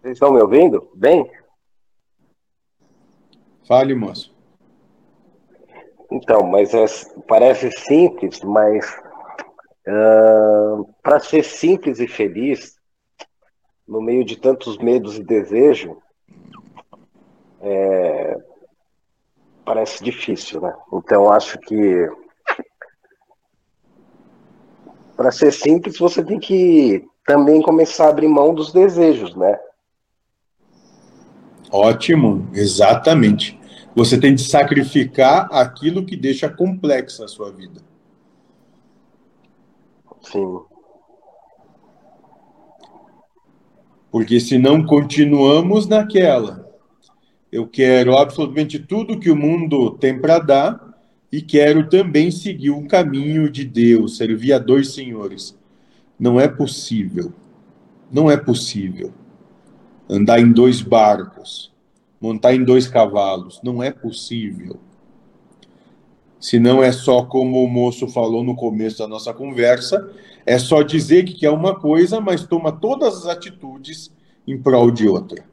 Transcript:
Vocês estão me ouvindo? Bem? Fale, moço. Então, mas é, parece simples, mas uh, para ser simples e feliz, no meio de tantos medos e desejos, é, parece difícil, né? Então, acho que para ser simples, você tem que também começar a abrir mão dos desejos, né? Ótimo, exatamente. Você tem de sacrificar aquilo que deixa complexa a sua vida. Sim. Porque senão continuamos naquela. Eu quero absolutamente tudo que o mundo tem para dar e quero também seguir o caminho de Deus, servir a dois senhores. Não é possível. Não é possível andar em dois barcos, montar em dois cavalos. Não é possível. Se não é só como o moço falou no começo da nossa conversa, é só dizer que quer uma coisa, mas toma todas as atitudes em prol de outra.